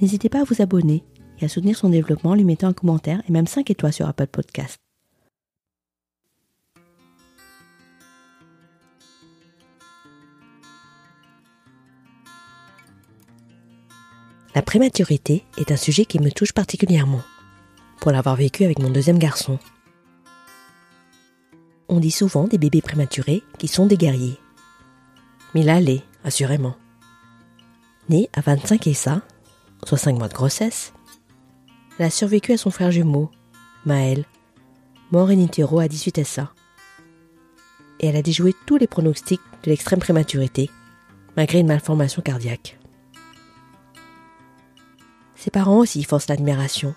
n'hésitez pas à vous abonner et à soutenir son développement en lui mettant un commentaire et même 5 étoiles sur Apple Podcast. La prématurité est un sujet qui me touche particulièrement, pour l'avoir vécu avec mon deuxième garçon. On dit souvent des bébés prématurés qui sont des guerriers. Mila l'est, assurément. Née à 25 et ça, soit 5 mois de grossesse, elle a survécu à son frère jumeau, Maël, mort in utero à 18 SA. Et elle a déjoué tous les pronostics de l'extrême prématurité, malgré une malformation cardiaque. Ses parents aussi forcent l'admiration.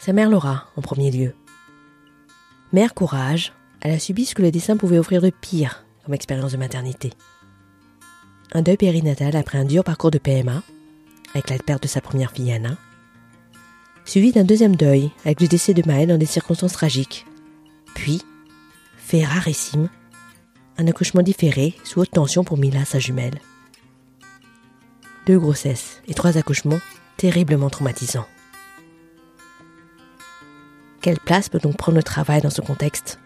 Sa mère Laura, en premier lieu. Mère courage, elle a subi ce que le dessin pouvait offrir de pire comme expérience de maternité. Un deuil périnatal après un dur parcours de PMA, avec la perte de sa première fille Anna, suivi d'un deuxième deuil avec le décès de Maëlle dans des circonstances tragiques. Puis, fait rarissime, un accouchement différé sous haute tension pour Mila, sa jumelle. Deux grossesses et trois accouchements terriblement traumatisants. Quelle place peut donc prendre le travail dans ce contexte?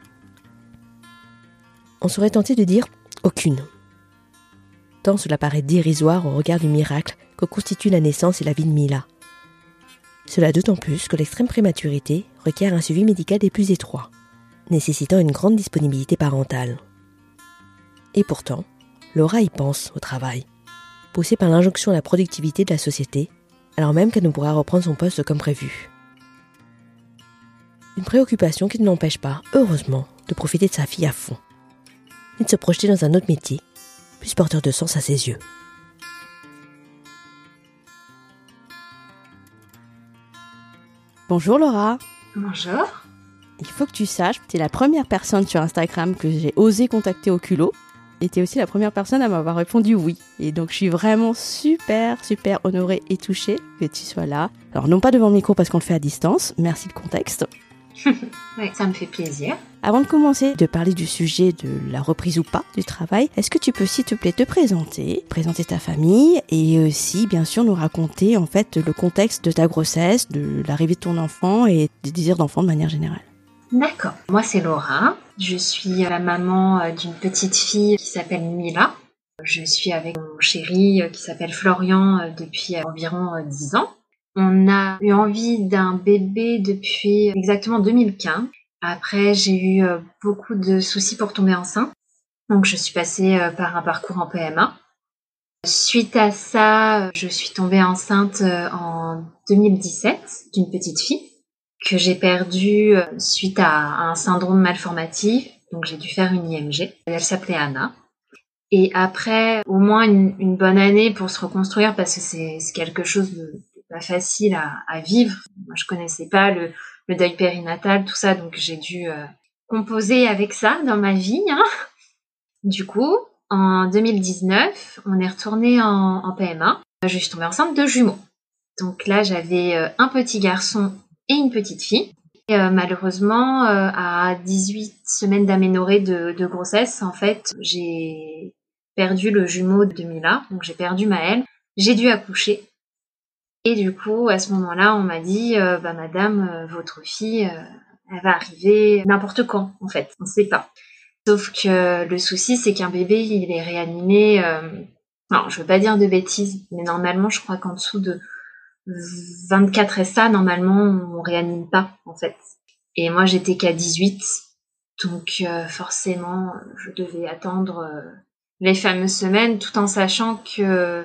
On serait tenté de dire aucune. Tant cela paraît dérisoire au regard du miracle que constitue la naissance et la vie de Mila. Cela d'autant plus que l'extrême prématurité requiert un suivi médical des plus étroits, nécessitant une grande disponibilité parentale. Et pourtant, Laura y pense au travail, poussée par l'injonction à la productivité de la société, alors même qu'elle ne pourra reprendre son poste comme prévu. Une préoccupation qui ne l'empêche pas, heureusement, de profiter de sa fille à fond, et de se projeter dans un autre métier, plus porteur de sens à ses yeux. Bonjour Laura. Bonjour. Il faut que tu saches, tu es la première personne sur Instagram que j'ai osé contacter au culot. Et tu es aussi la première personne à m'avoir répondu oui. Et donc je suis vraiment super, super honorée et touchée que tu sois là. Alors non pas devant le micro parce qu'on le fait à distance, merci le contexte. oui, ça me fait plaisir. Avant de commencer de parler du sujet de la reprise ou pas du travail, est-ce que tu peux s'il te plaît te présenter, présenter ta famille et aussi bien sûr nous raconter en fait le contexte de ta grossesse, de l'arrivée de ton enfant et des désirs d'enfant de manière générale? D'accord. Moi c'est Laura. Je suis la maman euh, d'une petite fille qui s'appelle Mila. Je suis avec mon chéri euh, qui s'appelle Florian euh, depuis environ 10 ans. On a eu envie d'un bébé depuis exactement 2015. Après, j'ai eu euh, beaucoup de soucis pour tomber enceinte. Donc, je suis passée euh, par un parcours en PMA. Suite à ça, je suis tombée enceinte euh, en 2017 d'une petite fille que j'ai perdue suite à un syndrome malformatif. Donc, j'ai dû faire une IMG. Elle s'appelait Anna. Et après, au moins une, une, bonne année pour se reconstruire parce que c'est quelque chose de, pas facile à, vivre. Moi, je connaissais pas le, le deuil périnatal, tout ça, donc j'ai dû euh, composer avec ça dans ma vie. Hein. Du coup, en 2019, on est retourné en, PMA. Je suis tombée enceinte de jumeaux. Donc là, j'avais euh, un petit garçon et une petite fille. Et, euh, malheureusement, à 18 semaines d'aménorrhée de, de, grossesse, en fait, j'ai perdu le jumeau de Mila, donc j'ai perdu Maëlle. J'ai dû accoucher et du coup, à ce moment-là, on m'a dit, euh, bah madame, euh, votre fille, euh, elle va arriver n'importe quand, en fait, on ne sait pas. Sauf que le souci, c'est qu'un bébé, il est réanimé non, je veux pas dire de bêtises, mais normalement, je crois qu'en dessous de 24 SA, normalement, on réanime pas, en fait. Et moi, j'étais qu'à 18. Donc, forcément, je devais attendre les fameuses semaines, tout en sachant que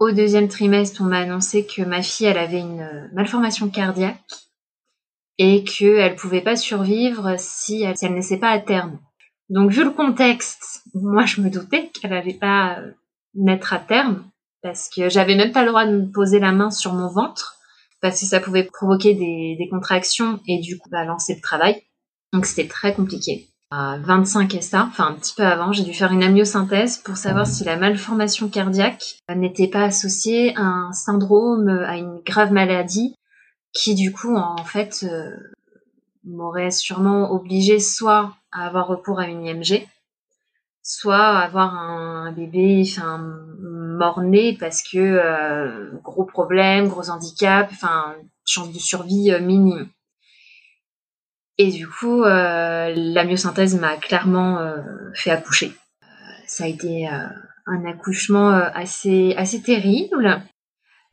au deuxième trimestre, on m'a annoncé que ma fille, elle avait une malformation cardiaque et qu'elle pouvait pas survivre si elle, si pas à terme. Donc, vu le contexte, moi, je me doutais qu'elle n'allait pas euh, naître à terme parce que j'avais même pas le droit de me poser la main sur mon ventre parce que ça pouvait provoquer des, des contractions et du coup bah, lancer le travail. Donc c'était très compliqué. À 25 SA, enfin un petit peu avant, j'ai dû faire une amniosynthèse pour savoir si la malformation cardiaque n'était pas associée à un syndrome, à une grave maladie qui du coup en fait euh, m'aurait sûrement obligé soit à avoir recours à une IMG, soit avoir un bébé enfin mort-né parce que euh, gros problème, gros handicap, enfin chance de survie euh, minime. Et du coup, euh, la myosynthèse m'a clairement fait accoucher. ça a été un accouchement assez assez terrible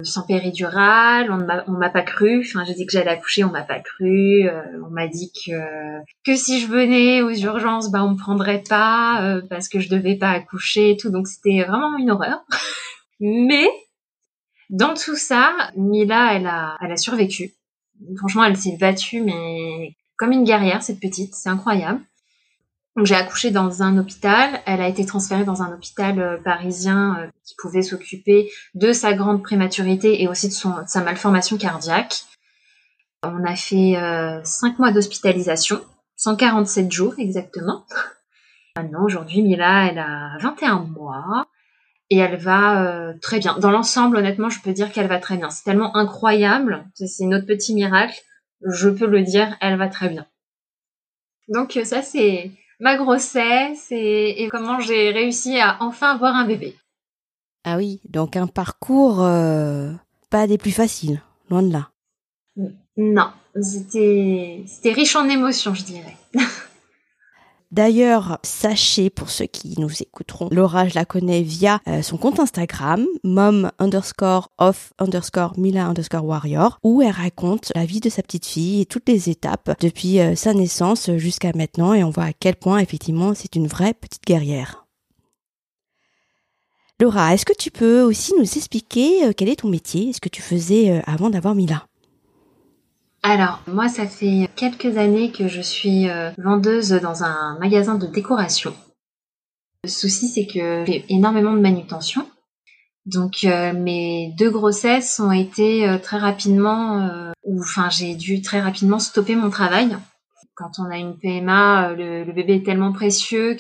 sans péridurale, on m'a pas cru. Enfin, j'ai dit que j'allais accoucher, on m'a pas cru. Euh, on m'a dit que que si je venais aux urgences, bah on me prendrait pas euh, parce que je devais pas accoucher et tout. Donc c'était vraiment une horreur. mais dans tout ça, Mila, elle a elle a survécu. Franchement, elle s'est battue, mais comme une guerrière, cette petite. C'est incroyable. Donc j'ai accouché dans un hôpital. Elle a été transférée dans un hôpital euh, parisien euh, qui pouvait s'occuper de sa grande prématurité et aussi de, son, sa malformation cardiaque. On a fait euh, 5 mois d'hospitalisation, 147 jours exactement. Maintenant, aujourd'hui, Mila, elle a 21 mois et elle va euh, très bien. Dans l'ensemble, honnêtement, je peux dire qu'elle va très bien. C'est tellement incroyable, c'est notre petit miracle. Je peux le dire, elle va très bien. Donc ça, c'est ma grossesse et, comment j'ai réussi à enfin avoir un bébé. Ah oui, donc un parcours euh, pas des plus faciles, loin de là. Non, c'était riche en émotions, je dirais. D'ailleurs, sachez pour ceux qui nous écouteront, Laura, je la connais via euh, son compte Instagram, mom underscore off underscore mila underscore warrior, où elle raconte la vie de sa petite fille et toutes les étapes depuis euh, sa naissance jusqu'à maintenant et on voit à quel point effectivement c'est une vraie petite guerrière. Laura, est-ce que tu peux aussi nous expliquer euh, quel est ton métier, ce que tu faisais avant d'avoir Mila? Alors, moi, ça fait quelques années que je suis euh, vendeuse dans un magasin de décoration. Le souci, c'est que j'ai énormément de manutention. Donc, euh, mes deux grossesses ont été euh, très rapidement, ou enfin, j'ai dû très rapidement stopper mon travail. Quand on a une PMA, le, le bébé est tellement précieux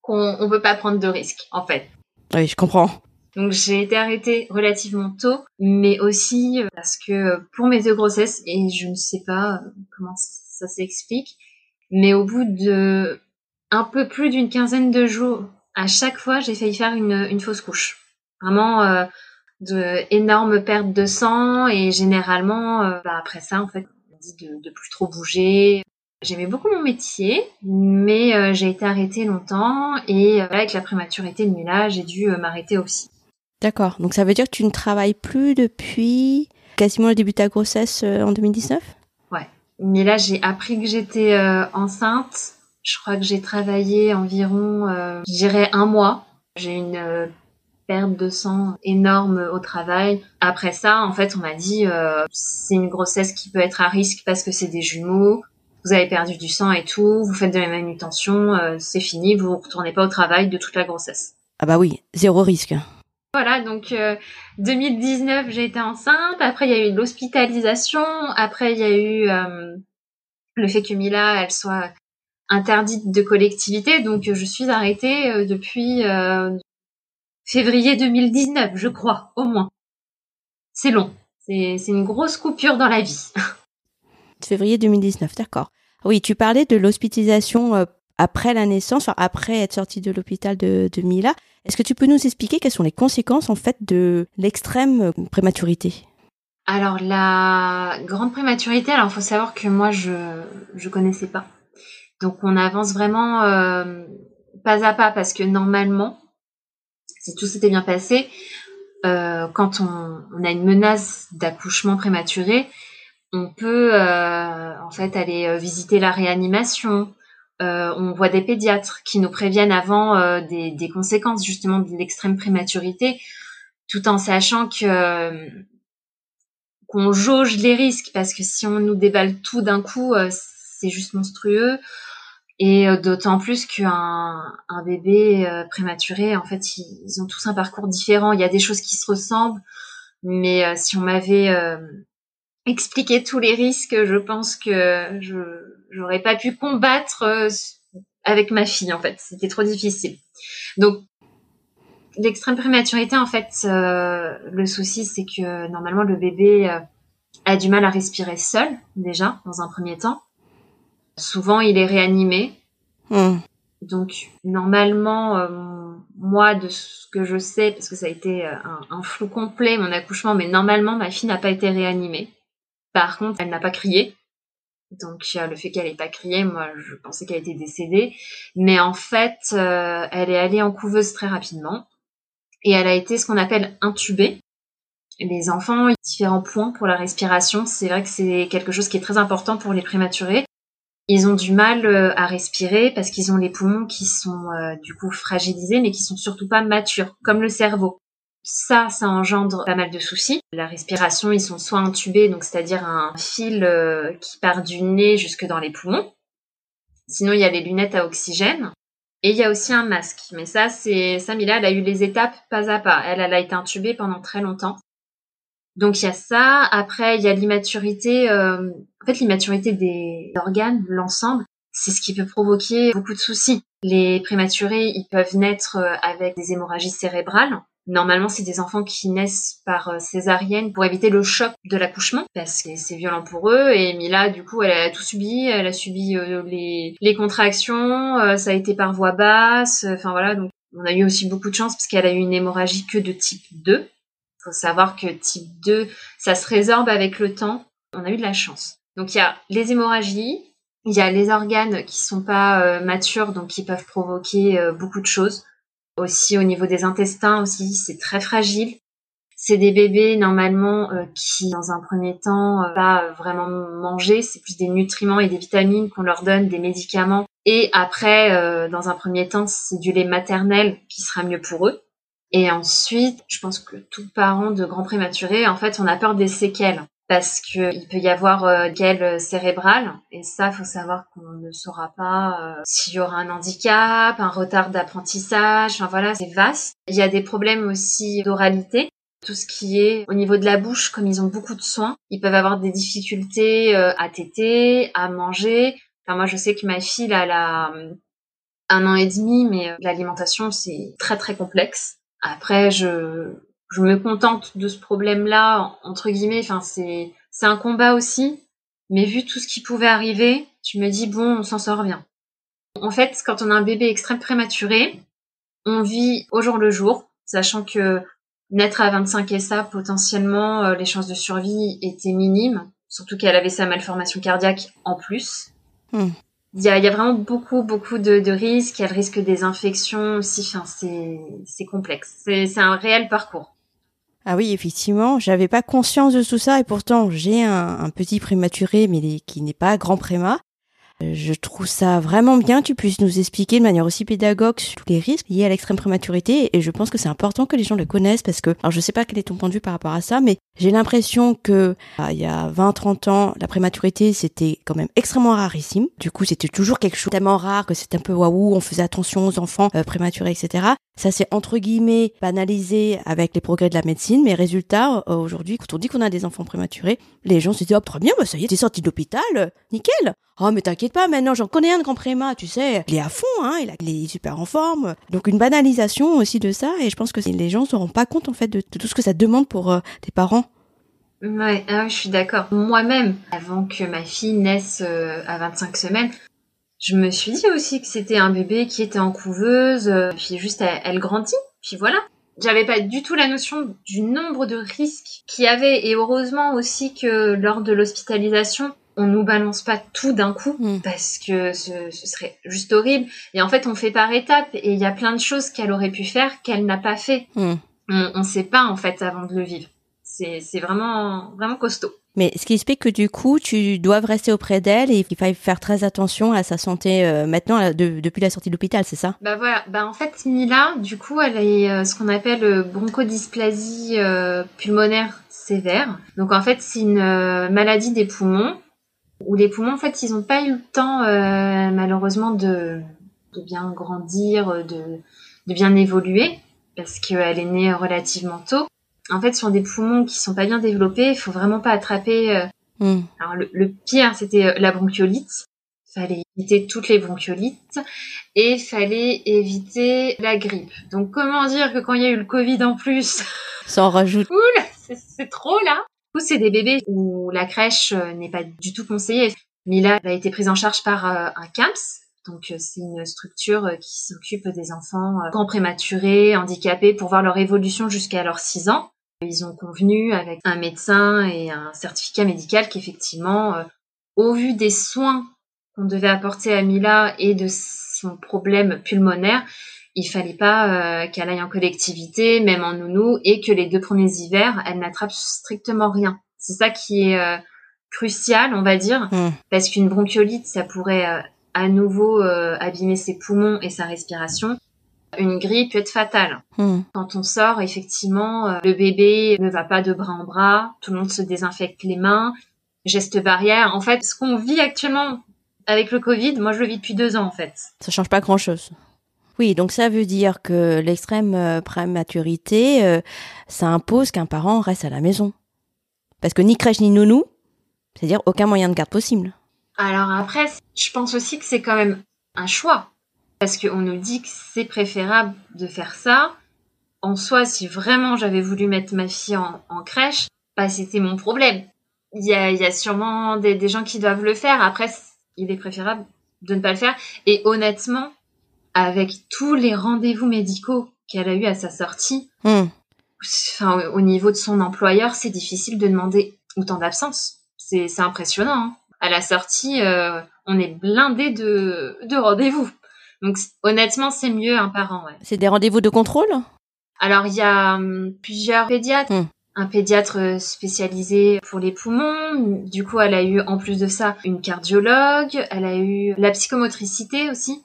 qu'on ne peut pas prendre de risques, en fait. Oui, je comprends. Donc j'ai été arrêtée relativement tôt, mais aussi euh, parce que euh, pour mes deux grossesses, et je ne sais pas euh, comment ça s'explique, mais au bout de un peu plus d'une quinzaine de jours, à chaque fois, j'ai failli faire une, une fausse couche. Vraiment euh, de pertes de sang et généralement, bah, après ça, en fait, on dit de, de plus trop bouger. J'aimais beaucoup mon métier, mais j'ai été arrêtée longtemps et avec la prématurité de Mila, j'ai dû m'arrêter aussi. D'accord. Donc ça veut dire que tu ne travailles plus depuis quasiment le début de ta grossesse euh, en 2019 Ouais. Mais là, j'ai appris que j'étais euh, enceinte. Je crois que j'ai travaillé environ, euh, je dirais, un mois. J'ai une perte de sang énorme au travail. Après ça, en fait, on m'a dit c'est une grossesse qui peut être à risque parce que c'est des jumeaux. Vous avez perdu du sang et tout. Vous faites de la manutention. c'est fini. Vous ne retournez pas au travail de toute la grossesse. Ah bah oui, zéro risque. Voilà, donc 2019, euh, j'ai été enceinte. Après, il y a eu l'hospitalisation. Après, il y a eu euh, le fait que Mila, elle soit interdite de collectivité. Donc, je suis arrêtée euh, depuis février 2019, je crois, au moins. C'est long. C'est une grosse coupure dans la vie. Février 2019, d'accord. Oui, tu parlais de l'hospitalisation après la naissance, après être sortie de l'hôpital de, Mila. Est-ce que tu peux nous expliquer quelles sont les conséquences en fait de l'extrême euh, prématurité? Alors la grande prématurité, alors faut savoir que moi je je connaissais pas. Donc on avance vraiment euh, pas à pas parce que normalement si tout s'était bien passé, euh, quand on, a une menace d'accouchement prématuré, on peut en fait aller visiter la réanimation. On voit des pédiatres qui nous préviennent avant des, des, conséquences justement de l'extrême prématurité, tout en sachant que qu'on jauge les risques parce que si on nous déballe tout d'un coup, c'est juste monstrueux. Et euh, d'autant plus qu'un un bébé euh, prématuré, en fait, ils, ont tous un parcours différent. Il y a des choses qui se ressemblent, mais euh, si on m'avait expliqué tous les risques, je pense que je j'aurais pas pu combattre avec ma fille. En fait, c'était trop difficile. Donc l'extrême prématurité, en fait, le souci, c'est que normalement le bébé a du mal à respirer seul déjà dans un premier temps. Souvent, il est réanimé. Hmm. Donc, normalement, euh, moi, de ce que je sais, parce que ça a été euh, un, flou complet, mon accouchement, mais normalement, ma fille n'a pas été réanimée. Par contre, elle n'a pas crié. Donc, le fait qu'elle n'ait pas crié, moi, je pensais qu'elle était décédée. Mais en fait, euh, elle est allée en couveuse très rapidement. Et elle a été ce qu'on appelle intubée. Les enfants, ont différents points pour la respiration. C'est vrai que c'est quelque chose qui est très important pour les prématurés. Ils ont du mal euh, à respirer parce qu'ils ont les poumons qui sont euh, du coup fragilisés mais qui sont surtout pas matures, comme le cerveau. Ça, ça engendre pas mal de soucis. La respiration, ils sont soit intubés, donc c'est-à-dire un fil euh, qui part du nez jusque dans les poumons. Sinon, il y a les lunettes à oxygène. Et il y a aussi un masque. Mais ça, c'est Samila, elle a eu les étapes pas à pas. Elle, elle a été intubée pendant très longtemps. Donc il y a ça. Après, il y a l'immaturité. Euh, en fait, l'immaturité des organes, l'ensemble, c'est ce qui peut provoquer beaucoup de soucis. Les prématurés, ils peuvent naître euh, avec des hémorragies cérébrales. Normalement, c'est des enfants qui naissent par euh, césarienne pour éviter le choc de l'accouchement, parce que c'est violent pour eux. Et Mila, du coup, elle a tout subi. Elle a subi les, les contractions. ça a été par voie basse. Enfin voilà. Donc, on a eu aussi beaucoup de chance parce qu'elle a eu une hémorragie que de type 2 faut savoir que type 2, ça se résorbe avec le temps. On a eu de la chance. Donc il y a les hémorragies, il y a les organes qui sont pas euh, matures, donc qui peuvent provoquer euh, beaucoup de choses. Aussi au niveau des intestins aussi, c'est très fragile. C'est des bébés normalement euh, qui, dans un premier temps, pas vraiment manger. C'est plus des nutriments et des vitamines qu'on leur donne, des médicaments. Et après, dans un premier temps, c'est du lait maternel qui sera mieux pour eux. Et ensuite, je pense que tout parent de grand prématuré, en fait, on a peur des séquelles parce qu'il peut y avoir euh, des cérébrales et ça, faut savoir qu'on ne saura pas euh, s'il y aura un handicap, un retard d'apprentissage. Enfin voilà, c'est vaste. Il y a des problèmes aussi d'oralité. Tout ce qui est au niveau de la bouche, comme ils ont beaucoup de soins, ils peuvent avoir des difficultés euh, à téter, à manger. Enfin, moi, je sais que ma fille, elle a un an et demi, mais l'alimentation, c'est très, très complexe. Après, je, je me contente de ce problème-là, entre guillemets. Enfin, c'est, c'est un combat aussi. Mais vu tout ce qui pouvait arriver, tu me dis, bon, on s'en sort bien. En fait, quand on a un bébé extrême prématuré, on vit au jour le jour, sachant que naître à 25 et ça, potentiellement, euh, les chances de survie étaient minimes, surtout qu'elle avait sa malformation cardiaque en plus. Hmm. Il y a, y a, vraiment beaucoup, beaucoup de, de risques. Il y a le risque des infections aussi. Enfin, c'est complexe. C'est un réel parcours. Ah oui, effectivement, j'avais pas conscience de tout ça et pourtant j'ai un, petit prématuré mais qui n'est pas grand préma. Je trouve ça vraiment bien que tu puisses nous expliquer de manière aussi pédagogue tous les risques liés à l'extrême prématurité et je pense que c'est important que les gens le connaissent parce que, alors je sais pas quel est ton point de vue par rapport à ça, mais j'ai l'impression que ah, il y a 20-30 ans, la prématurité c'était quand même extrêmement rarissime. Du coup, c'était toujours quelque chose tellement rare que c'était un peu waouh, on faisait attention aux enfants euh, prématurés, etc. Ça s'est entre guillemets banalisé avec les progrès de la médecine, mais résultat, euh, aujourd'hui, quand on dit qu'on a des enfants prématurés, les gens se disent, oh, très bien, bah, ça y est, t'es sorti de l'hôpital, nickel. Oh, mais t'inquiète pas, maintenant, j'en connais un de grand préma, tu sais, il est à fond, hein, il, est super en forme. Donc, une banalisation aussi de ça, et je pense que les gens se rendent pas compte, en fait, de, tout ce que ça demande pour euh, des parents. Ouais, ah je suis d'accord. Moi-même, avant que ma fille naisse euh, à 25 semaines, je me suis dit aussi que c'était un bébé qui était en couveuse, euh, puis juste elle, grandit, puis voilà. J'avais pas du tout la notion du nombre de risques qu'il y avait et heureusement aussi que lors de l'hospitalisation, on nous balance pas tout d'un coup Mm. parce que ce, ce serait juste horrible. Et en fait, on fait par étapes et il y a plein de choses qu'elle aurait pu faire qu'elle n'a pas fait. Hmm. On, on sait pas en fait avant de le vivre. C'est c'est vraiment vraiment costaud. Mais ce qui explique que du coup, tu dois rester auprès d'elle et qu'il faille faire très attention à sa santé euh, maintenant, de- depuis la sortie de l'hôpital, c'est ça? Bah voilà, bah en fait Mila, du coup, elle a euh, ce qu'on appelle euh, bronchodysplasie euh, pulmonaire sévère. Donc en fait, c'est une euh, maladie des poumons où les poumons en fait, ils n'ont pas eu le temps euh, malheureusement de de bien grandir, de de bien évoluer parce qu'elle est née relativement tôt. En fait, sur des poumons qui sont pas bien développés, il faut vraiment pas attraper euh, Hmm. alors le, le pire, c'était euh, la bronchiolite. Fallait éviter toutes les bronchiolites et fallait éviter la grippe. Donc comment dire que quand il y a eu le Covid en plus, Ça en rajoute. oula, c'est- trop là. Du coup, c'est des bébés où la crèche euh, n'est pas du tout conseillée. Mila a été prise en charge par euh, un CAMS. Donc c'est une structure qui s'occupe des enfants grands prématurés, handicapés, pour voir leur évolution jusqu'à leurs 6 ans. Ils ont convenu avec un médecin et un certificat médical qu'effectivement, euh, au vu des soins qu'on devait apporter à Mila et de son problème pulmonaire, il fallait pas euh, qu'elle aille en collectivité, même en nounou, et que les deux premiers hivers, elle n'attrape strictement rien. C'est ça qui est euh, crucial, on va dire, Hmm. parce qu'une bronchiolite, ça pourrait à nouveau abîmer ses poumons et sa respiration. Une grippe peut être fatale. Hmm. Quand on sort, effectivement, euh, le bébé ne va pas de bras en bras, tout le monde se désinfecte les mains, gestes barrières. En fait, ce qu'on vit actuellement avec le Covid, moi je le vis depuis deux ans en fait. Ça change pas grand-chose. Oui, donc ça veut dire que l'extrême euh, prématurité, euh, ça impose qu'un parent reste à la maison. Parce que ni crèche ni nounou, c'est-à-dire aucun moyen de garde possible. Alors après, je pense aussi que c'est quand même un choix. Parce qu'on nous dit que c'est préférable de faire ça. En soi, si vraiment j'avais voulu mettre ma fille en, en crèche, bah c'était mon problème. Il y a, il y a sûrement des, des gens qui doivent le faire. Après, il est préférable de ne pas le faire. Et honnêtement, avec tous les rendez-vous médicaux qu'elle a eu à sa sortie, Hmm. enfin, au au niveau de son employeur, c'est difficile de demander autant d'absence. C'est c'est impressionnant. hein. À la sortie, euh, on est blindé de, de rendez-vous. Donc honnêtement, c'est mieux un parent. Ouais. C'est des rendez-vous de contrôle? Alors il y a hum, plusieurs pédiatres. Hmm. Un pédiatre euh, spécialisé pour les poumons. Du coup, elle a eu en plus de ça une cardiologue. Elle a eu la psychomotricité aussi.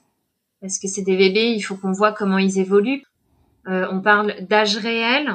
Parce que c'est des bébés, il faut qu'on voit comment ils évoluent. Euh, on parle d'âge réel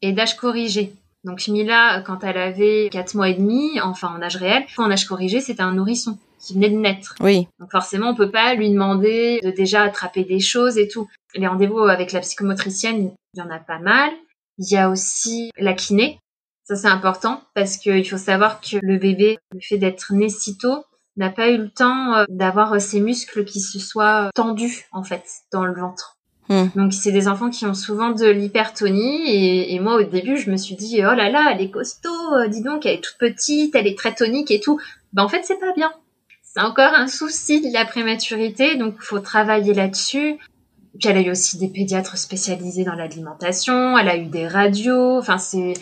et d'âge corrigé. Donc Mila, quand elle avait 4 mois et demi, enfin en âge réel, en âge corrigé, c'était un nourrisson qui venait de naître. Oui. Donc forcément, on peut pas lui demander de déjà attraper des choses et tout. Les rendez-vous avec la psychomotricienne, il y en a pas mal. Il y a aussi la kiné. Ça, c'est important parce qu'il faut savoir que le bébé, le fait d'être né si tôt, n'a pas eu le temps euh, d'avoir euh, ses muscles qui se soient euh, tendus, en fait, dans le ventre. Hmm. Donc, c'est des enfants qui ont souvent de l'hypertonie. Et, et moi, au début, je me suis dit, oh là là, elle est costaud, dis donc, elle est toute petite, elle est très tonique et tout. Ben, en fait, c'est pas bien. C'est encore un souci de la prématurité, donc il faut travailler là-dessus. Puis elle a eu aussi des pédiatres spécialisés dans l'alimentation, elle a eu des radios, enfin c'est...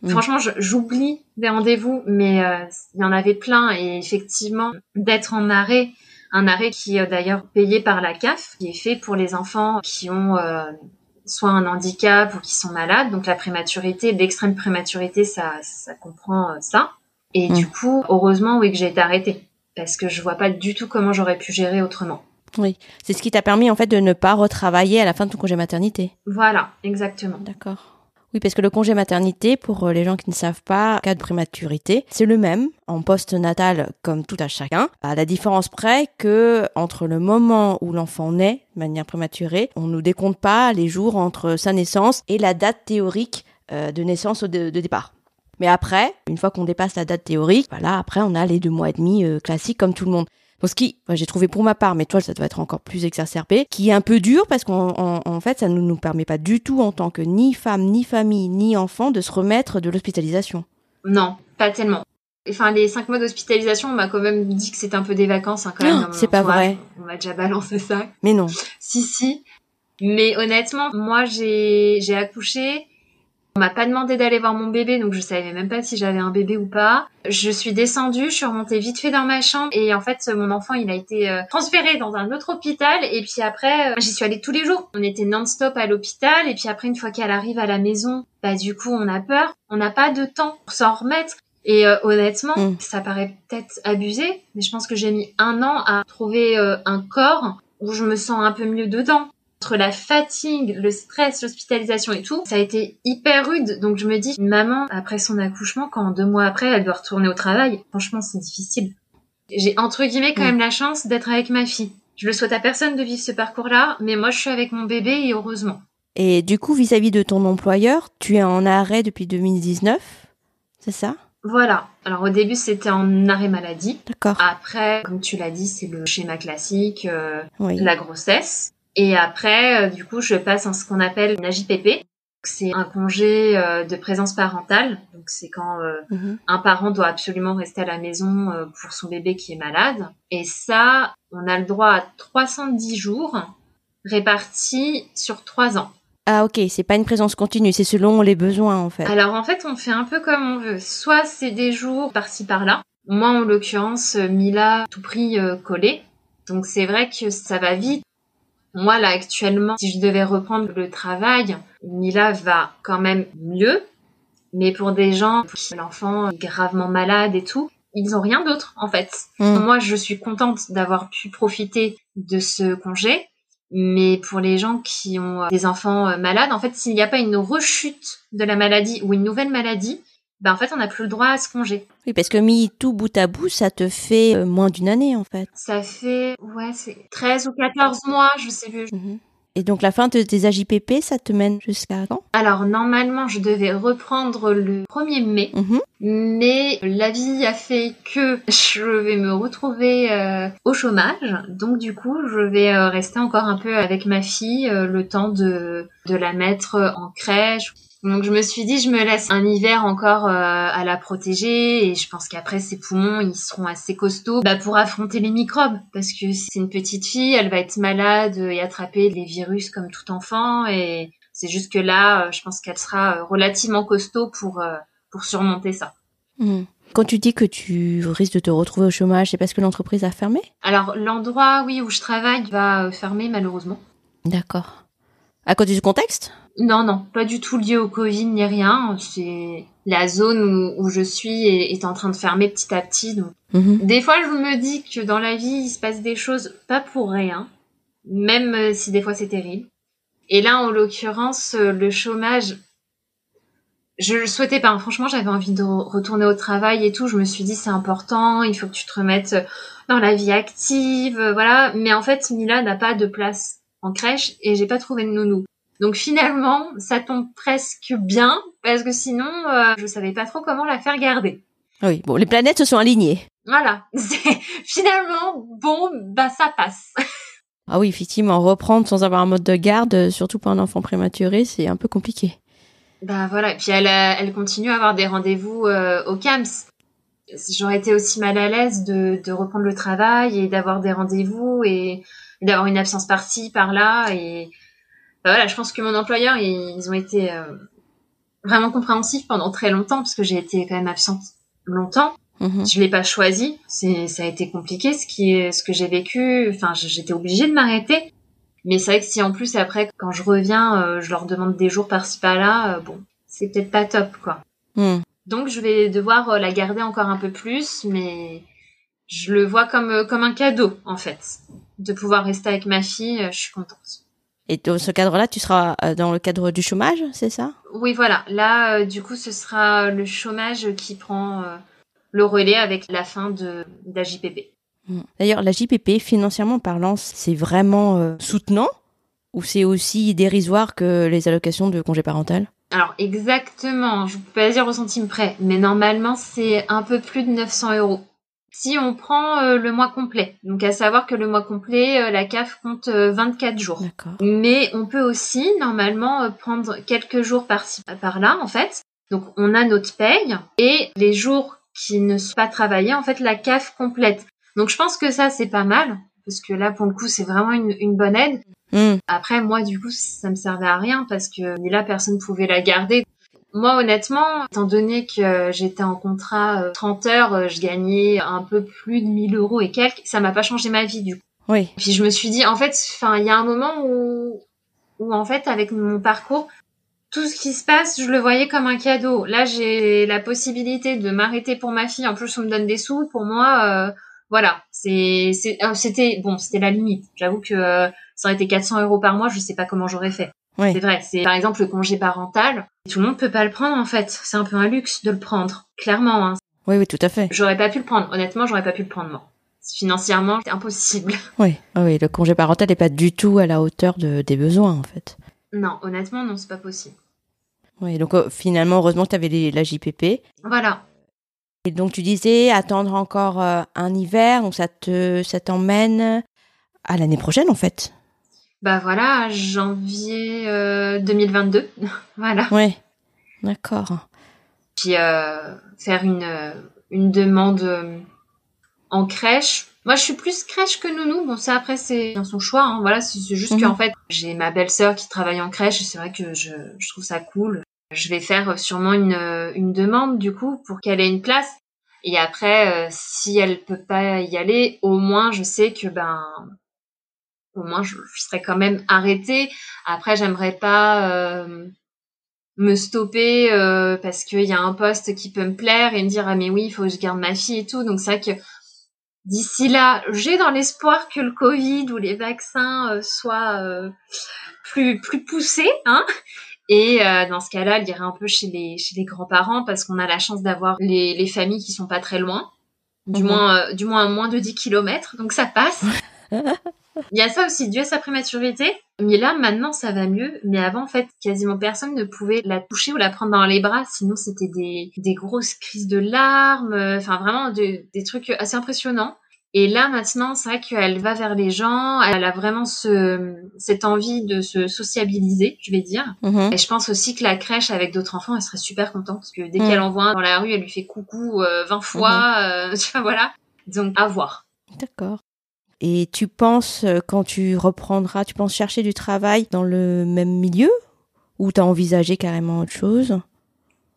Mm. Franchement, j'oublie des rendez-vous, mais euh, il y en avait plein et effectivement, d'être en arrêt, un arrêt qui est d'ailleurs payé par la CAF, qui est fait pour les enfants qui ont euh, soit un handicap ou qui sont malades. Donc la prématurité, l'extrême prématurité, ça, ça comprend euh, ça. Et Mm. du coup, heureusement, oui, que j'ai été arrêtée parce que je vois pas du tout comment j'aurais pu gérer autrement. C'est ce qui t'a permis en fait de ne pas retravailler à la fin de ton congé maternité. Voilà, exactement. D'accord. Oui, parce que le congé maternité, pour euh, les gens qui ne savent pas, cas de prématurité, c'est le même en post-natal comme tout à chacun, à la différence près que entre le moment où l'enfant naît de manière prématurée, on ne décompte pas les jours entre sa naissance et la date théorique euh, de naissance de, de départ. Mais après, une fois qu'on dépasse la date théorique, voilà, après on a les deux mois et demi euh, classiques comme tout le monde. Donc ce qui, moi, j'ai trouvé pour ma part, mais toi ça doit être encore plus exacerbé, qui est un peu dur parce qu'en en, en fait ça ne nous permet pas du tout en tant que ni femme, ni famille, ni enfant de se remettre de l'hospitalisation. Non, pas tellement. Enfin, les cinq mois d'hospitalisation, on m'a quand même dit que c'était un peu des vacances, hein, quand même. C'est pas vrai. On m'a déjà balancé ça. Mais non. Si, si. Mais honnêtement, moi, j'ai accouché On m'a pas demandé d'aller voir mon bébé, donc je savais même pas si j'avais un bébé ou pas. Je suis descendue, je suis remontée vite fait dans ma chambre et en fait mon enfant il a été euh, transféré dans un autre hôpital et puis après euh, j'y suis allée tous les jours. On était non-stop à l'hôpital et puis après une fois qu'elle arrive à la maison, bah du coup on a peur, on n'a pas de temps pour s'en remettre. Et euh, honnêtement, Mm. ça paraît peut-être abusé, mais je pense que j'ai mis un an à trouver un corps où je me sens un peu mieux dedans entre la fatigue, le stress, l'hospitalisation et tout, ça a été hyper rude. Donc je me dis, une maman, après son accouchement, quand deux mois après, elle doit retourner au travail, franchement, c'est difficile. J'ai entre guillemets quand Mm. même la chance d'être avec ma fille. Je le souhaite à personne de vivre ce parcours-là, mais moi je suis avec mon bébé et heureusement. Et du coup, vis-à-vis de ton employeur, tu es en arrêt depuis 2019, c'est ça? Voilà. Alors au début c'était en arrêt maladie. D'accord. Après, comme tu l'as dit, c'est le schéma classique, euh, oui. la grossesse. Et après, euh, du coup, je passe en ce qu'on appelle une AJPP. C'est un congé euh, de présence parentale. Donc, c'est quand euh, Mhm. un parent doit absolument rester à la maison pour son bébé qui est malade. Et ça, on a le droit à 310 jours répartis sur trois ans. Ah ok, c'est pas une présence continue, c'est selon les besoins en fait. Alors, en fait, on fait un peu comme on veut. Soit c'est des jours par-ci par-là. Moi, en l'occurrence, Mila, tout prix collé. Donc, c'est vrai que ça va vite. Moi, là, actuellement, si je devais reprendre le travail, Mila va quand même mieux. Mais pour des gens, pour qui l'enfant est gravement malade et tout, ils ont rien d'autre, en fait. Mm. Moi, je suis contente d'avoir pu profiter de ce congé. Mais pour les gens qui ont euh, des enfants euh, malades, en fait, s'il n'y a pas une rechute de la maladie ou une nouvelle maladie, ben en fait, on n'a plus le droit à ce congé. Oui, parce que mis tout bout à bout, ça te fait euh, moins d'une année en fait. Ça fait, ouais, c'est 13 ou 14 mois, je sais plus. Mhm. Et donc la fin de tes AJPP, ça te mène jusqu'à quand? Alors, normalement, je devais reprendre le 1er mai, Mhm. mais la vie a fait que je vais me retrouver euh, au chômage. Donc, du coup, je vais euh, rester encore un peu avec ma fille euh, le temps de, de la mettre en crèche. Donc, je me suis dit, je me laisse un hiver encore euh, à la protéger et je pense qu'après, ses poumons, ils seront assez costauds bah, pour affronter les microbes. Parce que c'est une petite fille, elle va être malade et attraper les virus comme tout enfant et c'est juste que là, euh, je pense qu'elle sera euh, relativement costaud pour, euh, pour surmonter ça. Mhm. Quand tu dis que tu risques de te retrouver au chômage, c'est parce que l'entreprise a fermé? Alors, l'endroit, oui, où je travaille va fermer malheureusement. D'accord. À cause du contexte? Non, non, pas du tout lié au Covid ni rien. C'est la zone où, où je suis est, est en train de fermer petit à petit. Donc, Mhm. des fois, je me dis que dans la vie, il se passe des choses pas pour rien, même euh, si des fois c'est terrible. Et là, en l'occurrence, euh, le chômage, je le souhaitais pas. Franchement, j'avais envie de re- retourner au travail et tout. Je me suis dit, c'est important, il faut que tu te remettes dans la vie active, euh, voilà. Mais en fait, Mila n'a pas de place en crèche et j'ai pas trouvé de nounou. Donc finalement, ça tombe presque bien parce que sinon, euh, je savais pas trop comment la faire garder. Oui, bon, les planètes se sont alignées. Voilà, finalement bon, bah ça passe. Ah oui, effectivement, reprendre sans avoir un mode de garde, euh, surtout pour un enfant prématuré, c'est un peu compliqué. Bah voilà, et puis elle, a- elle continue à avoir des rendez-vous euh, au CAMS. J'aurais été aussi mal à l'aise de, de reprendre le travail et d'avoir des rendez-vous et, et d'avoir une absence par-ci, par-là. Et bah voilà, je pense que mon employeur, ils ont été euh, vraiment compréhensifs pendant très longtemps parce que j'ai été quand même absente longtemps. Mhm. Je l'ai pas choisi, c'est ça a été compliqué ce qui est ce que j'ai vécu, enfin j'étais obligée de m'arrêter. Mais c'est vrai que si en plus après quand je reviens, euh, je leur demande des jours par-ci par-là, euh, bon, c'est peut-être pas top quoi. Mhm. Donc je vais devoir euh, la garder encore un peu plus mais je le vois comme euh, comme un cadeau en fait de pouvoir rester avec ma fille, je suis contente. Et dans ce cadre-là, tu seras euh, dans le cadre du chômage, c'est ça? Oui, voilà. Là, euh, du coup, ce sera le chômage qui prend euh, le relais avec la fin de d'AJPP. Mhm. D'ailleurs, la JPP, financièrement parlant, c'est vraiment euh, soutenant ou c'est aussi dérisoire que les allocations de congé parental Alors exactement, je peux pas dire au centime près, mais normalement c'est un peu plus de 900 euros. Si on prend euh, le mois complet, donc à savoir que le mois complet, euh, la CAF compte euh, 24 jours. D'accord. Mais on peut aussi normalement euh, prendre quelques jours par-ci par-là en fait. Donc on a notre paye et les jours qui ne sont pas travaillés, en fait la CAF complète. Donc je pense que ça c'est pas mal parce que là pour le coup c'est vraiment une, une bonne aide. Mhm. Après, moi, du coup, ça me servait à rien parce que là, personne pouvait la garder. Moi, honnêtement, étant donné que j'étais en contrat 30 heures, je gagnais un peu plus de 1000 euros et quelques, ça m'a pas changé ma vie du coup. Oui. Puis je me suis dit, en fait, enfin, il y a un moment où, où en fait, avec mon parcours, tout ce qui se passe, je le voyais comme un cadeau. Là, j'ai la possibilité de m'arrêter pour ma fille. En plus, on me donne des sous. Pour moi, euh, voilà, c'est, euh, c'était bon, c'était la limite. J'avoue que euh, ça aurait été 400 euros par mois, je sais pas comment j'aurais fait. Oui. C'est vrai. C'est par exemple le congé parental. Tout le monde peut pas le prendre en fait. C'est un peu un luxe de le prendre, clairement. Hein. Oui, oui, tout à fait. J'aurais pas pu le prendre. Honnêtement, j'aurais pas pu le prendre moi. Financièrement, c'est impossible. Oui, ah oui, le congé parental n'est pas du tout à la hauteur de, des besoins en fait. Non, honnêtement, non, c'est pas possible. Oui, donc euh, finalement, heureusement que tu avais la JPP. Voilà. Et donc tu disais attendre encore euh, un hiver, donc ça te ça t'emmène à l'année prochaine en fait. Bah voilà, janvier 2022. voilà. Oui, d'accord. Puis euh, faire une, une demande euh, en crèche. Moi, je suis plus crèche que nounou. Bon, ça après, c'est dans son choix. Hein. Voilà, c'est juste Mhm. qu'en fait, j'ai ma belle-sœur qui travaille en crèche et c'est vrai que je, je trouve ça cool. Je vais faire sûrement une, une demande du coup pour qu'elle ait une place. Et après, euh, si elle peut pas y aller, au moins je sais que ben, au moins je, je serai quand même arrêtée. Après, j'aimerais pas euh, me stopper euh, parce qu'il y a un poste qui peut me plaire et me dire ah mais oui, il faut que je garde ma fille et tout. Donc c'est vrai que d'ici là, j'ai dans l'espoir que le Covid ou les vaccins euh, soient euh, plus plus poussés, hein. Et euh, dans ce cas-là, elle irait un peu chez les chez les grands-parents parce qu'on a la chance d'avoir les, les familles qui sont pas très loin, du Mhm. moins euh, du moins à moins de 10 kilomètres, donc ça passe. Il y a ça aussi, Dieu sa prématurité. Mais là, maintenant, ça va mieux. Mais avant, en fait, quasiment personne ne pouvait la toucher ou la prendre dans les bras. Sinon, c'était des, des grosses crises de larmes. euh, Enfin, vraiment, de- des trucs assez impressionnants. Et là, maintenant, c'est vrai qu'elle va vers les gens. Elle a vraiment ce, cette envie de se sociabiliser, je vais dire. Mhm. Et je pense aussi que la crèche avec d'autres enfants, elle serait super contente parce que dès Mm. qu'elle en voit un dans la rue, elle lui fait coucou euh, 20 fois. euh, tu vois, voilà. Donc, à voir. D'accord. Et tu penses, euh, quand tu reprendras, tu penses chercher du travail dans le même milieu Ou t'as envisagé carrément autre chose?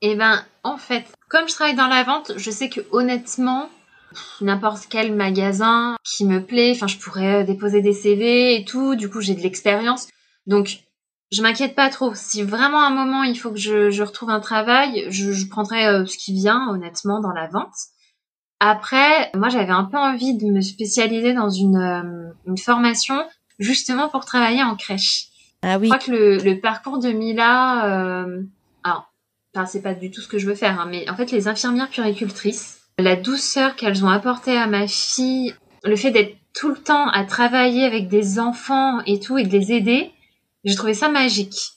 Eh ben, en fait, comme je travaille dans la vente, je sais que honnêtement, n'importe quel magasin qui me plaît, enfin, je pourrais euh, déposer des CV et tout. Du coup, j'ai de l'expérience. Donc, je m'inquiète pas trop. Si vraiment à un moment il faut que je, retrouve un travail, je, je prendrai euh, ce qui vient, honnêtement, dans la vente. Après, moi, j'avais un peu envie de me spécialiser dans une, euh, une formation justement pour travailler en crèche. Ah Je oui. crois que le, le parcours de Mila, euh, alors, enfin, c'est pas du tout ce que je veux faire, hein, mais en fait, les infirmières puricultrices, la douceur qu'elles ont apportée à ma fille, le fait d'être tout le temps à travailler avec des enfants et tout et de les aider, j'ai trouvé ça magique.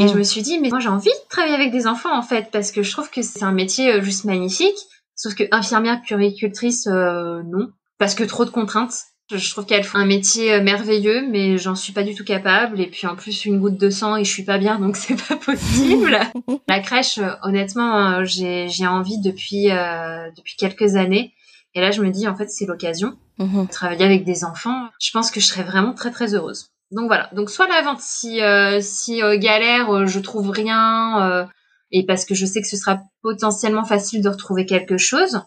Et Mm. je me suis dit, mais moi j'ai envie de travailler avec des enfants en fait, parce que je trouve que c'est un métier euh, juste magnifique. Sauf que infirmière puricultrice, euh, non, parce que trop de contraintes. Je trouve qu'elle fait un métier euh, merveilleux, mais j'en suis pas du tout capable. Et puis en plus une goutte de sang et je suis pas bien, donc c'est pas possible. La crèche, euh, honnêtement, euh, j'ai j'ai envie depuis euh, depuis quelques années. Et là, je me dis en fait c'est l'occasion Mhm. travailler avec des enfants, je pense que je serais vraiment très très heureuse. Donc voilà. Donc soit la vente si euh, si euh, galère, euh, je trouve rien euh, et parce que je sais que ce sera potentiellement facile de retrouver quelque chose.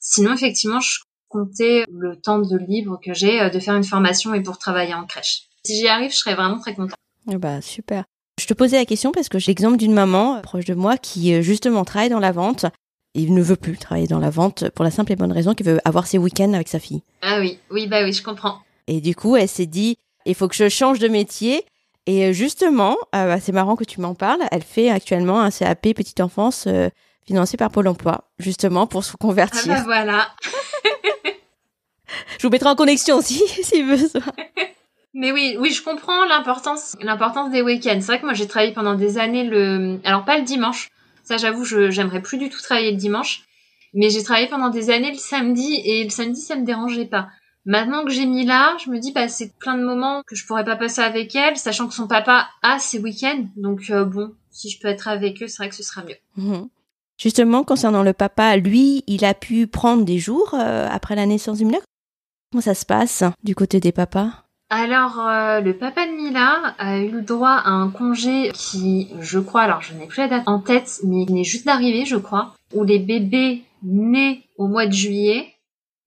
Sinon effectivement, je comptais le temps de libre que j'ai euh, de faire une formation et pour travailler en crèche. Si j'y arrive, je serais vraiment très contente. Ah bah super. Je te posais la question parce que j'ai l'exemple d'une maman euh, proche de moi qui euh, justement travaille dans la vente. Il ne veut plus travailler dans la vente pour la simple et bonne raison qu'il veut avoir ses week-ends avec sa fille. Ah oui, oui bah oui, je comprends. Et du coup, elle s'est dit, il faut que je change de métier. Et euh, justement, euh, bah, c'est marrant que tu m'en parles. Elle fait actuellement un CAP petite enfance euh, financé par Pôle Emploi, justement pour se Ah convertir. bah voilà. Je vous mettrai en connexion si, si besoin. Mais oui, oui, je comprends l'importance, l'importance des week-ends. C'est vrai que moi, j'ai travaillé pendant des années le, alors pas le dimanche. Ça, j'avoue, je, j'aimerais plus du tout travailler le dimanche. Mais j'ai travaillé pendant des années le samedi et le samedi, ça me dérangeait pas. Maintenant que j'ai mis là, je me dis, bah, c'est plein de moments que je pourrais pas passer avec elle, sachant que son papa a ses week-ends. Donc, euh, bon, si je peux être avec eux, c'est vrai que ce sera mieux. Mhm. Justement, concernant le papa, lui, il a pu prendre des jours euh, après la naissance du Mila. Comment ça se passe du côté des papas? Alors, euh, le papa de Mila a eu le droit à un congé qui, je crois, alors je n'ai plus la date en tête, mais il est juste d'arriver, je crois, où les bébés nés au mois de juillet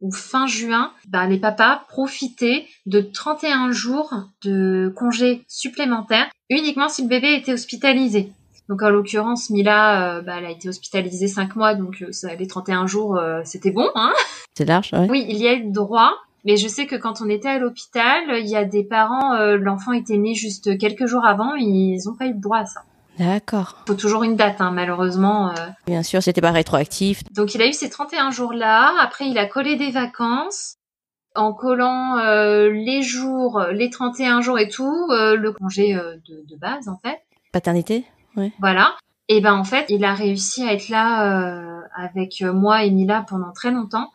ou fin juin, bah, les papas profitaient de 31 jours de congé supplémentaires uniquement si le bébé était hospitalisé. Donc en l'occurrence, Mila, euh, bah, elle a été hospitalisée 5 mois, donc euh, ça, les 31 jours, euh, c'était bon. Hein C'est large, ouais. oui, il y a eu le droit, mais je sais que quand on était à l'hôpital, il y a des parents, l'enfant était né juste quelques jours avant, ils n'ont pas eu le droit à ça. D'accord. Il faut toujours une date, hein, malheureusement. Bien sûr, c'était pas rétroactif. Donc il a eu ces 31 jours-là, après il a collé des vacances, en collant les jours, les 31 jours et tout, le congé de, de base en fait. Paternité Ouais. Voilà. Et ben en fait, il a réussi à être là euh, avec moi et Mila pendant très longtemps,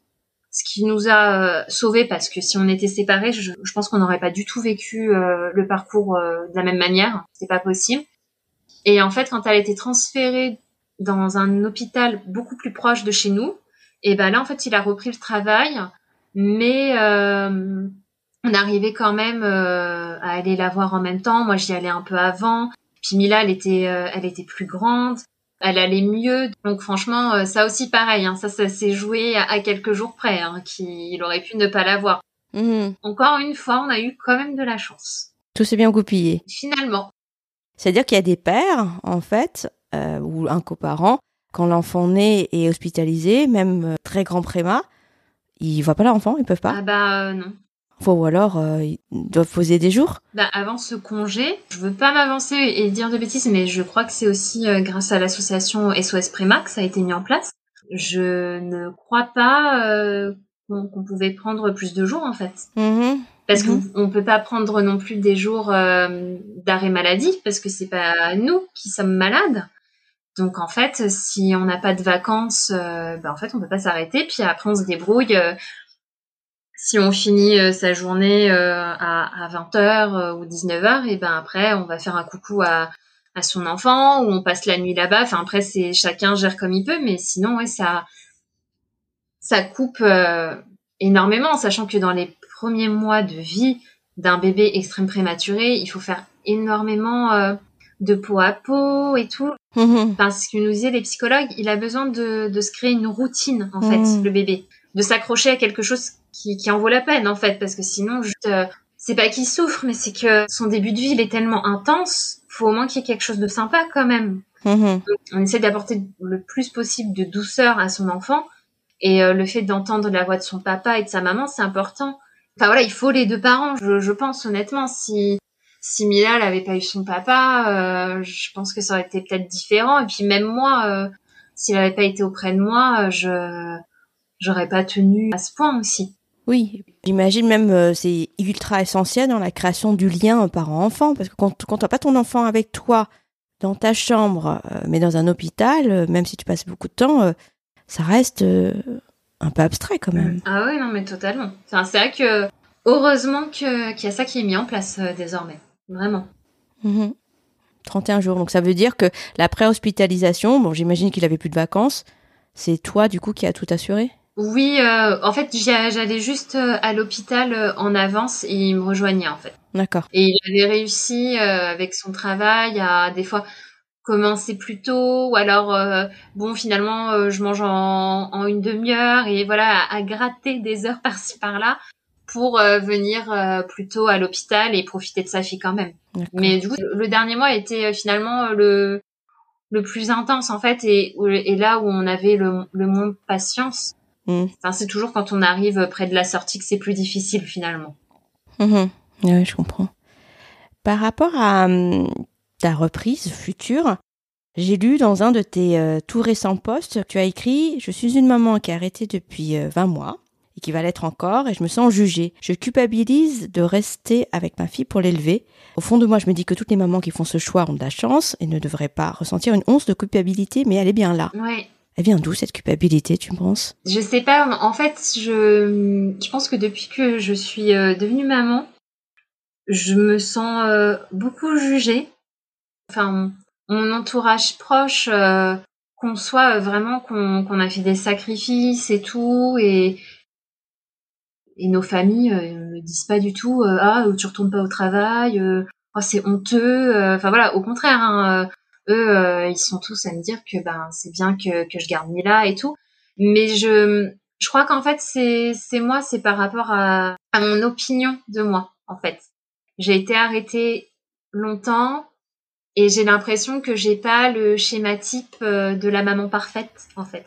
ce qui nous a euh, sauvés parce que si on était séparés, je, je pense qu'on n'aurait pas du tout vécu euh, le parcours euh, de la même manière. C'est pas possible. Et en fait, quand elle a été transférée dans un hôpital beaucoup plus proche de chez nous, et ben là en fait, il a repris le travail, mais euh, on arrivait quand même à aller la voir en même temps. Moi, j'y allais un peu avant. Puis Mila, elle était, euh, elle était plus grande, elle allait mieux. Donc franchement, euh, ça aussi pareil. Hein, ça, ça s'est joué à, quelques jours près. Hein, qu'il aurait pu ne pas l'avoir. Mmh. Encore une fois, on a eu quand même de la chance. Tout s'est bien goupillé. Finalement. C'est-à-dire qu'il y a des pères, en fait, euh, ou un coparent, quand l'enfant naît et est hospitalisé, même euh, très grand préma, ils voient pas l'enfant, ils peuvent pas. Ah bah euh, non. Ou alors, ils doivent poser des jours. Bah, avant ce congé, je veux pas m'avancer et dire de bêtises, mais je crois que c'est aussi grâce à l'association SOS Préma que ça a été mis en place. Je ne crois pas qu'on pouvait prendre plus de jours en fait. Mhm. Parce Mhm. qu'on peut pas prendre non plus des jours euh, d'arrêt maladie parce que c'est pas nous qui sommes malades. Donc en fait, si on n'a pas de vacances, euh, bah, en fait on peut pas s'arrêter. Puis après on se débrouille. euh, si on finit euh, sa journée à, à 20h ou 19h, et ben après on va faire un coucou à, à son enfant ou on passe la nuit là-bas. Enfin après c'est chacun gère comme il peut, mais sinon ouais ça ça coupe énormément, sachant que dans les premiers mois de vie d'un bébé extrême prématuré, il faut faire énormément euh, de peau à peau et tout. Mhm. Parce que nous disaient les psychologues, il a besoin de, de se créer une routine en fait, Mhm. le bébé, de s'accrocher à quelque chose qui, qui en vaut la peine en fait, parce que sinon juste euh, c'est pas qu'il souffre, mais c'est que son début de vie il est tellement intense, faut au moins qu'il y ait quelque chose de sympa quand même Mhm. on essaie d'apporter le plus possible de douceur à son enfant et euh, le fait d'entendre la voix de son papa et de sa maman c'est important enfin voilà il faut les deux parents je, je pense honnêtement. Si si Mila n'avait pas eu son papa euh, je pense que ça aurait été peut-être différent. Et puis même moi euh, s'il n'avait pas été auprès de moi euh, je j'aurais pas tenu à ce point aussi. Oui, j'imagine même euh, c'est ultra essentiel dans la création du lien parent-enfant parce que quand, quand t'as pas ton enfant avec toi dans ta chambre, euh, mais dans un hôpital, euh, même si tu passes beaucoup de temps, ça reste un peu abstrait quand même. ah oui non mais totalement enfin c'est vrai que heureusement que qu'il y a ça qui est mis en place euh, désormais vraiment Mhm. 31 jours, donc ça veut dire que la pré-hospitalisation, bon j'imagine qu'il avait plus de vacances, c'est toi du coup qui as tout assuré? Oui, euh, en fait, j'allais juste euh, à l'hôpital en avance et il me rejoignait en fait. D'accord. Et il avait réussi euh, avec son travail à des fois commencer plus tôt ou alors euh, bon finalement euh, je mange en, en une demi-heure et voilà à, à gratter des heures par-ci par-là pour euh, venir euh, plus tôt à l'hôpital et profiter de sa fille quand même. Mais du coup, le dernier mois était euh, finalement euh, le le plus intense en fait et, et là où on avait le, le moins de patience. Mm. Enfin, c'est toujours quand on arrive près de la sortie que c'est plus difficile finalement. Mhm. Ouais, je comprends. Par rapport à hum, ta reprise future, j'ai lu dans un de tes euh, tout récents posts, tu as écrit Je suis une maman qui a arrêté depuis euh, 20 mois et qui va l'être encore et je me sens jugée. Je culpabilise de rester avec ma fille pour l'élever. Au fond de moi, je me dis que toutes les mamans qui font ce choix ont de la chance et ne devraient pas ressentir une once de culpabilité, mais elle est bien là. Ouais. Elle vient d'où cette culpabilité, tu penses? Je sais pas. En fait, je je pense que depuis que je suis euh, devenue maman, je me sens euh, beaucoup jugée. Enfin, mon entourage proche euh, conçoit vraiment qu'on qu'on a fait des sacrifices et tout et et nos familles me disent pas du tout ah tu retournes pas au travail, oh, c'est honteux. Enfin voilà, au contraire, hein, eux ils sont tous à me dire que ben c'est bien que que je garde Mila et tout. Mais je je crois qu'en fait c'est c'est moi, c'est par rapport à à mon opinion de moi en fait. J'ai été arrêtée longtemps et j'ai l'impression que j'ai pas le schéma type euh, de la maman parfaite, en fait.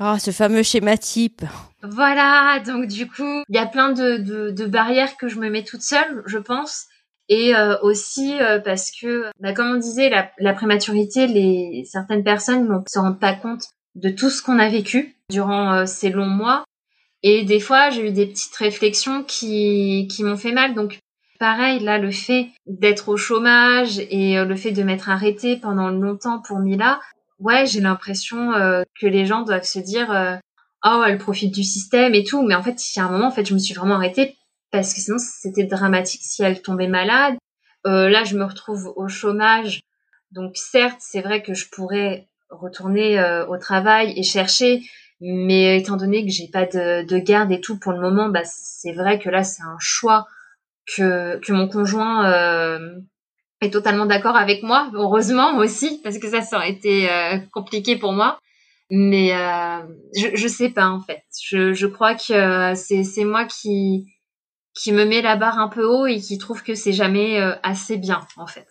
Ah, ce fameux schéma type. Voilà, donc du coup, il y a plein de, de, de, barrières que je me mets toute seule, je pense. Et euh, aussi euh, parce que, bah, comme on disait, la, la prématurité, les, certaines personnes ne se rendent pas compte de tout ce qu'on a vécu durant ces longs mois. Et des fois, j'ai eu des petites réflexions qui, qui m'ont fait mal. Donc, Pareil, là, le fait d'être au chômage et euh, le fait de m'être arrêtée pendant longtemps pour Mila, ouais, j'ai l'impression euh, que les gens doivent se dire euh, oh, elle profite du système et tout. Mais en fait, il y a un moment, en fait, je me suis vraiment arrêtée parce que sinon, c'était dramatique si elle tombait malade. là, je me retrouve au chômage. Donc, certes, c'est vrai que je pourrais retourner au travail et chercher, mais étant donné que j'ai pas de, de garde et tout pour le moment, bah, c'est vrai que là, c'est un choix que, que mon conjoint euh, est totalement d'accord avec moi, heureusement aussi, parce que ça, ça aurait été euh, compliqué pour moi. Mais euh, je, je sais pas en fait. Je, je crois que c'est, c'est moi qui, qui me met la barre un peu haut et qui trouve que c'est jamais assez bien en fait.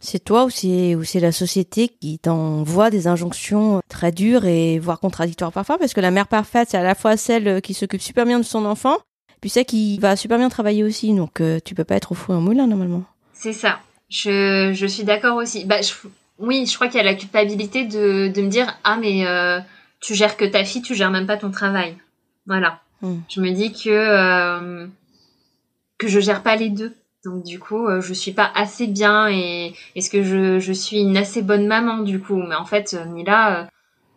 C'est toi ou c'est ou c'est la société qui t'envoie des injonctions très dures et voire contradictoires parfois? Parce que la mère parfaite c'est à la fois celle qui s'occupe super bien de son enfant puis c'est qu'il va super bien travailler aussi, donc euh, tu peux pas être au four et au moulin normalement. C'est ça. Je, je suis d'accord aussi. Bah, oui, je crois qu'il y a la culpabilité de, de me dire ah mais euh, tu gères que ta fille, tu gères même pas ton travail. Voilà. Hmm. Je me dis que euh, que je gère pas les deux. Donc du coup, je suis pas assez bien et est-ce que je, je suis une assez bonne maman du coup Mais en fait, Mila,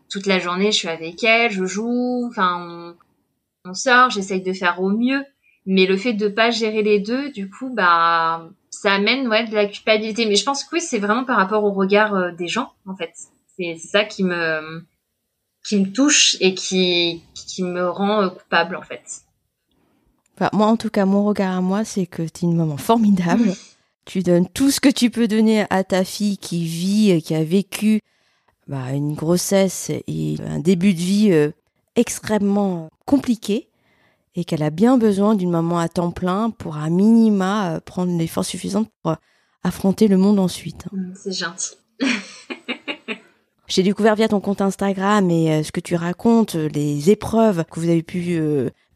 toute la journée, je suis avec elle, je joue. Enfin, on sort, j'essaye de faire au mieux, mais le fait de pas gérer les deux, du coup, bah, ça amène ouais de la culpabilité. Mais je pense que oui, c'est vraiment par rapport au regard euh, des gens, en fait. C'est ça qui me qui me touche et qui qui me rend euh, coupable, en fait. moi, en tout cas, mon regard à moi, c'est que tu es une maman formidable. tu donnes tout ce que tu peux donner à ta fille qui vit, qui a vécu bah, une grossesse et un début de vie euh, extrêmement compliquée et qu'elle a bien besoin d'une maman à temps plein pour à minima euh, prendre les forces suffisantes pour euh, affronter le monde ensuite. Mm, c'est gentil. J'ai découvert via ton compte Instagram et euh, ce que tu racontes, les épreuves que vous avez pu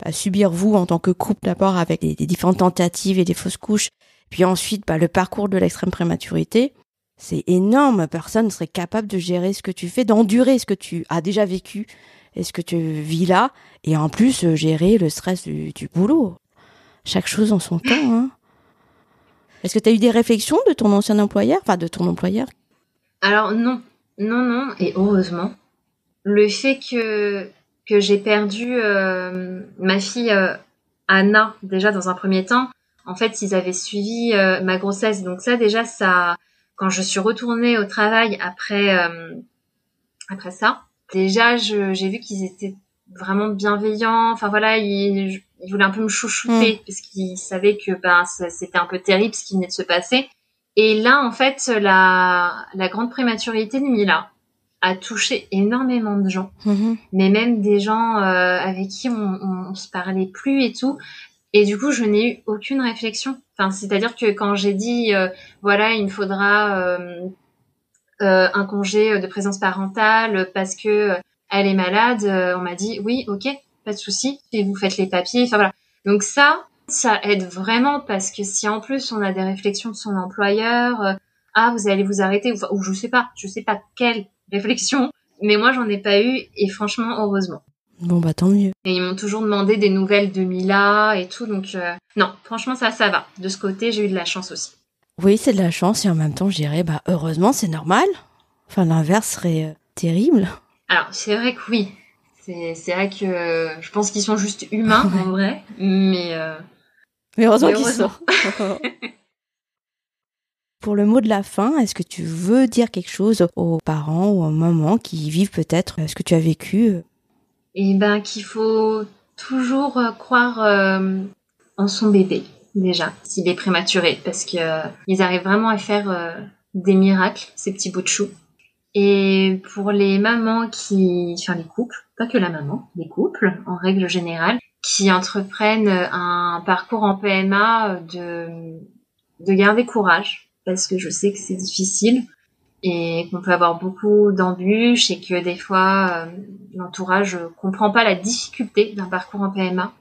bah, subir vous en tant que couple d'abord avec les, différentes tentatives et des fausses couches, puis ensuite bah, le parcours de l'extrême prématurité. C'est énorme, personne ne serait capable de gérer ce que tu fais, d'endurer ce que tu as déjà vécu est-ce que tu vis là? Et en plus, euh, gérer le stress du, boulot. Chaque chose en son temps. Hein. Est-ce que tu as eu des réflexions de ton ancien employeur, enfin de ton employeur? Alors non, non, non, et heureusement. Le fait que, que j'ai perdu euh, ma fille euh, Anna, déjà dans un premier temps, en fait, ils avaient suivi ma grossesse. Donc ça, déjà, ça, quand je suis retournée au travail après, après ça, déjà, j'ai vu qu'ils étaient vraiment bienveillants. Enfin voilà, ils, voulaient un peu me chouchouter mm. parce qu'ils savaient que ben c'était un peu terrible ce qui venait de se passer. Et là, en fait, la, la grande prématurité de Mila a touché énormément de gens, mm-hmm. mais même des gens euh, avec qui on, on, se parlait plus et tout. Et du coup, je n'ai eu aucune réflexion. Enfin, c'est-à-dire que quand j'ai dit, euh, voilà, il me faudra euh, un congé de présence parentale parce que euh, elle est malade, euh, on m'a dit oui, ok, pas de souci, et vous faites les papiers. Enfin voilà. Donc ça, ça aide vraiment parce que si en plus on a des réflexions de son employeur, ah vous allez vous arrêter ou, ou je sais pas, je sais pas quelle réflexion, mais moi j'en ai pas eu et franchement heureusement. Bon bah tant mieux. Et ils m'ont toujours demandé des nouvelles de Mila et tout, donc non, franchement ça ça va. De ce côté j'ai eu de la chance aussi. Oui, c'est de la chance et en même temps, je dirais, bah, heureusement, c'est normal. Enfin, l'inverse serait euh, terrible. Alors, c'est vrai que oui. C'est vrai que euh, je pense qu'ils sont juste humains, en vrai. Mais, euh, mais heureusement qu'ils sont. Pour le mot de la fin, est-ce que tu veux dire quelque chose aux parents ou aux mamans qui vivent peut-être ce que tu as vécu Eh ben, qu'il faut toujours croire en son bébé déjà s'il est prématuré parce que ils arrivent vraiment à faire des miracles ces petits bouts de chou. Et pour les mamans qui, enfin les couples, pas que la maman, les couples en règle générale, qui entreprennent un parcours en PMA de, de garder courage parce que je sais que c'est difficile et qu'on peut avoir beaucoup d'embûches et que des fois euh, l'entourage comprend pas la difficulté d'un parcours en PMA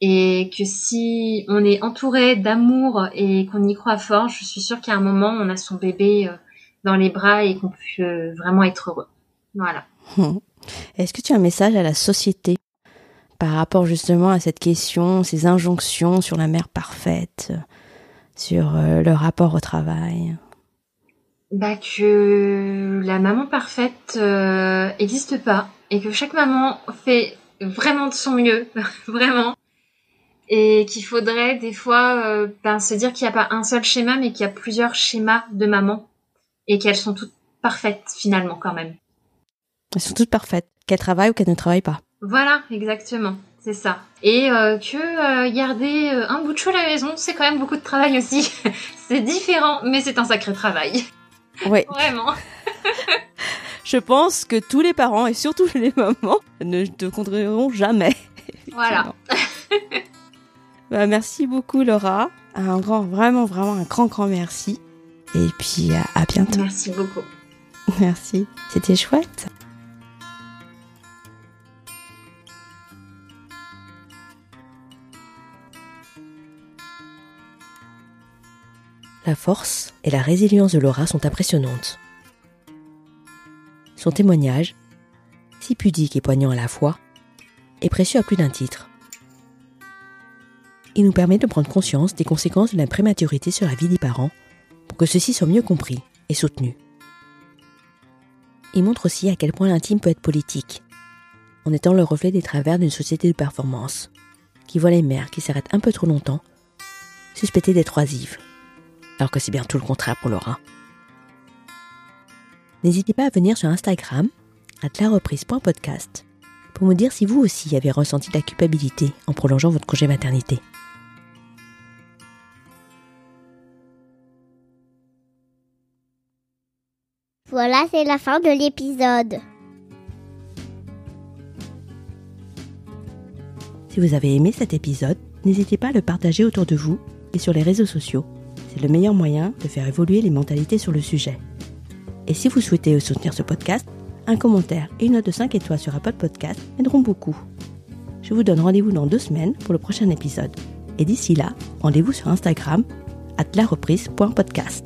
et que si on est entouré d'amour et qu'on y croit fort, je suis sûre qu'à un moment on a son bébé euh, dans les bras et qu'on peut vraiment être heureux. Voilà. Est-ce que tu as un message à la société par rapport justement à cette question, ces injonctions sur la mère parfaite, sur euh, le rapport au travail? Bah, que la maman parfaite n'existe euh, pas et que chaque maman fait vraiment de son mieux, vraiment. Et qu'il faudrait des fois euh, ben, se dire qu'il n'y a pas un seul schéma, mais qu'il y a plusieurs schémas de maman et qu'elles sont toutes parfaites finalement quand même. Elles sont toutes parfaites, qu'elles travaillent ou qu'elles ne travaillent pas. Voilà, exactement, c'est ça. Et euh, que garder un bout de chou à la maison, c'est quand même beaucoup de travail aussi. c'est différent, mais c'est un sacré travail. Oui. Vraiment. Je pense que tous les parents et surtout les mamans ne te contrediront jamais. Voilà. Bah, merci beaucoup Laura. Un grand, vraiment, vraiment un grand, grand merci. Et puis à bientôt. Merci beaucoup. Merci. C'était chouette. La force et la résilience de Laura sont impressionnantes. Son témoignage, si pudique et poignant à la fois, est précieux à plus d'un titre. Il nous permet de prendre conscience des conséquences de la prématurité sur la vie des parents pour que ceux-ci soient mieux compris et soutenus. Il montre aussi à quel point l'intime peut être politique, en étant le reflet des travers d'une société de performance, qui voit les mères qui s'arrêtent un peu trop longtemps suspectées d'être oisives alors que c'est bien tout le contraire pour Laura. N'hésitez pas à venir sur Instagram, à lareprise.podcast, pour me dire si vous aussi avez ressenti de la culpabilité en prolongeant votre congé maternité. Voilà, c'est la fin de l'épisode. Si vous avez aimé cet épisode, n'hésitez pas à le partager autour de vous et sur les réseaux sociaux c'est le meilleur moyen de faire évoluer les mentalités sur le sujet. Et si vous souhaitez soutenir ce podcast, un commentaire et une note de 5 étoiles sur Apple Podcast aideront beaucoup. Je vous donne rendez-vous dans deux semaines pour le prochain épisode. Et d'ici là, rendez-vous sur Instagram, at lareprise.podcast.